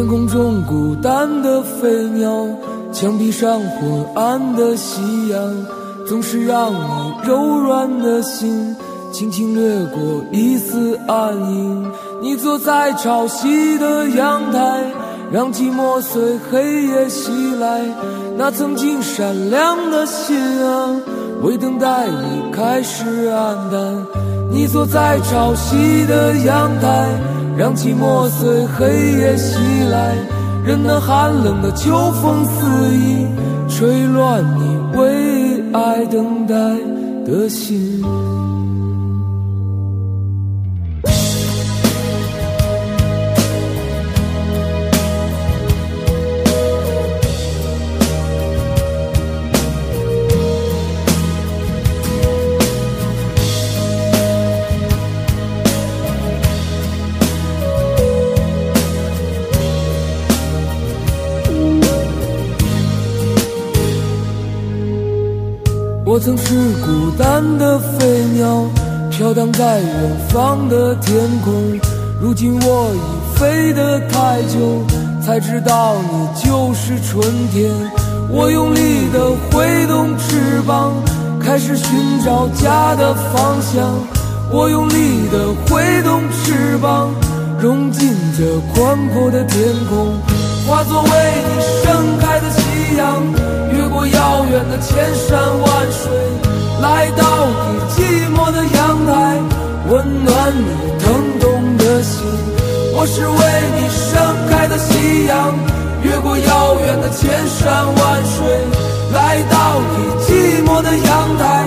天空中孤单的飞鸟，墙壁上昏暗的夕阳，总是让你柔软的心轻轻掠过一丝暗影。你坐在潮汐的阳台，让寂寞随黑夜袭来。那曾经闪亮的心啊，为等待你开始黯淡。你坐在潮汐的阳台，让寂寞随黑夜袭来。任那寒冷的秋风肆意吹乱你为爱等待的心。我曾是孤单的飞鸟，飘荡在远方的天空。如今我已飞得太久，才知道你就是春天。我用力地挥动翅膀，开始寻找家的方向。我用力地挥动翅膀，融进这宽阔的天空，化作为你盛开的夕阳。过遥远的千山万水来到你寂寞的阳台温暖你疼痛的心。我是为你盛开的夕阳越过遥远的千山万水来到你寂寞的阳台。